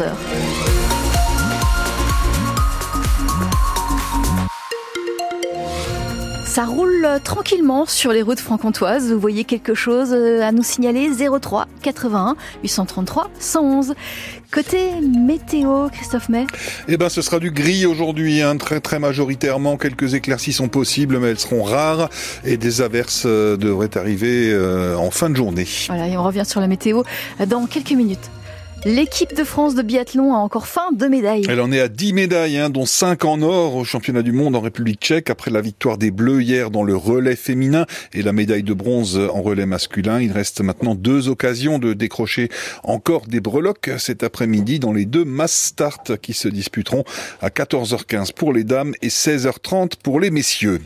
heures. Ça roule tranquillement sur les routes franc-comtoises. Vous voyez quelque chose à nous signaler? 03 81 833 111. Côté météo, Christophe May? Eh ben, ce sera du gris aujourd'hui, hein, très très majoritairement. Quelques éclaircies sont possibles, mais elles seront rares et des averses euh, devraient arriver euh, en fin de journée. Voilà, et on revient sur la météo dans quelques minutes. L'équipe de France de biathlon a encore faim de médailles. Elle en est à 10 médailles, hein, dont 5 en or au championnat du monde en République tchèque après la victoire des Bleus hier dans le relais féminin et la médaille de bronze en relais masculin. Il reste maintenant deux occasions de décrocher encore des breloques cet après-midi dans les deux mass start qui se disputeront à 14h15 pour les dames et 16h30 pour les messieurs.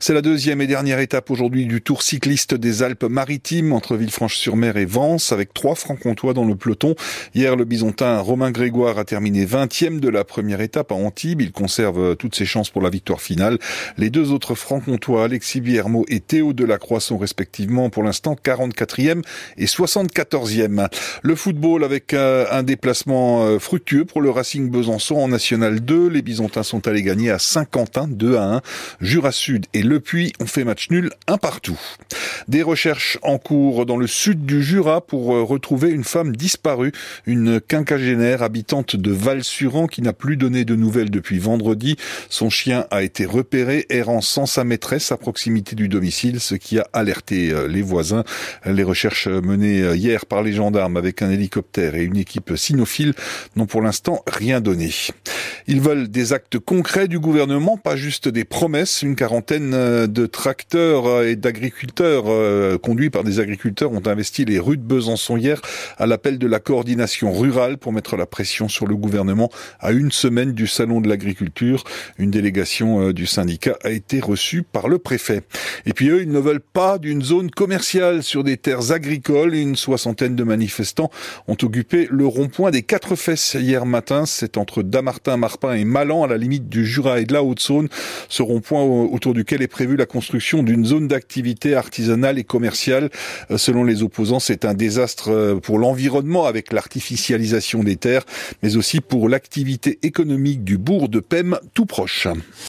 C'est la deuxième et dernière étape aujourd'hui du Tour cycliste des Alpes-Maritimes entre Villefranche-sur-Mer et Vence avec trois francs-comtois dans le peloton. Hier, le bisontin Romain Grégoire a terminé 20e de la première étape à Antibes. Il conserve toutes ses chances pour la victoire finale. Les deux autres francs-comtois, Alexis Viermo et Théo Delacroix sont respectivement pour l'instant 44e et 74e. Le football avec euh, un déplacement euh, fructueux pour le Racing Besançon en National 2. Les bisontins sont allés gagner à Saint-Quentin 2 à 1. Jura Sud et le Puy ont fait match nul un partout. Des recherches en cours dans le sud du Jura pour euh, retrouver une femme disparue, une quinquagénaire habitante de Val-Suran qui n'a plus donné de nouvelles depuis vendredi. Son chien a été repéré errant sans sa maîtresse à proximité du domicile, ce qui a alerté euh, les voisins. Les recherches menées euh, hier par les gendarmes avec un hélicoptère et une équipe cynophile n'ont pour l'instant rien donné. Ils veulent des actes concrets du gouvernement, pas juste des promesses. Une quarantaine euh, de tracteurs euh, et d'agriculteurs euh, conduits par des agriculteurs ont investi les rues de Besançon hier à l'appel de la coordination rurale pour mettre la pression sur le gouvernement à une semaine du salon de l'agriculture. Une délégation du syndicat a été reçue par le préfet. Et puis eux, ils ne veulent pas d'une zone commerciale sur des terres agricoles. Une soixantaine de manifestants ont occupé le rond-point des Quatre Fesses hier matin. C'est entre Damartin, Et Malan, à la limite du Jura et de la Haute-Saône. Ce rond-point autour duquel est prévu la construction d'une zone d'activité artisanale et commerciale. Euh, selon les opposants, c'est un désastre euh, pour l'environnement avec l'artificialisation des terres, mais aussi pour l'activité économique du bourg de Pem tout proche.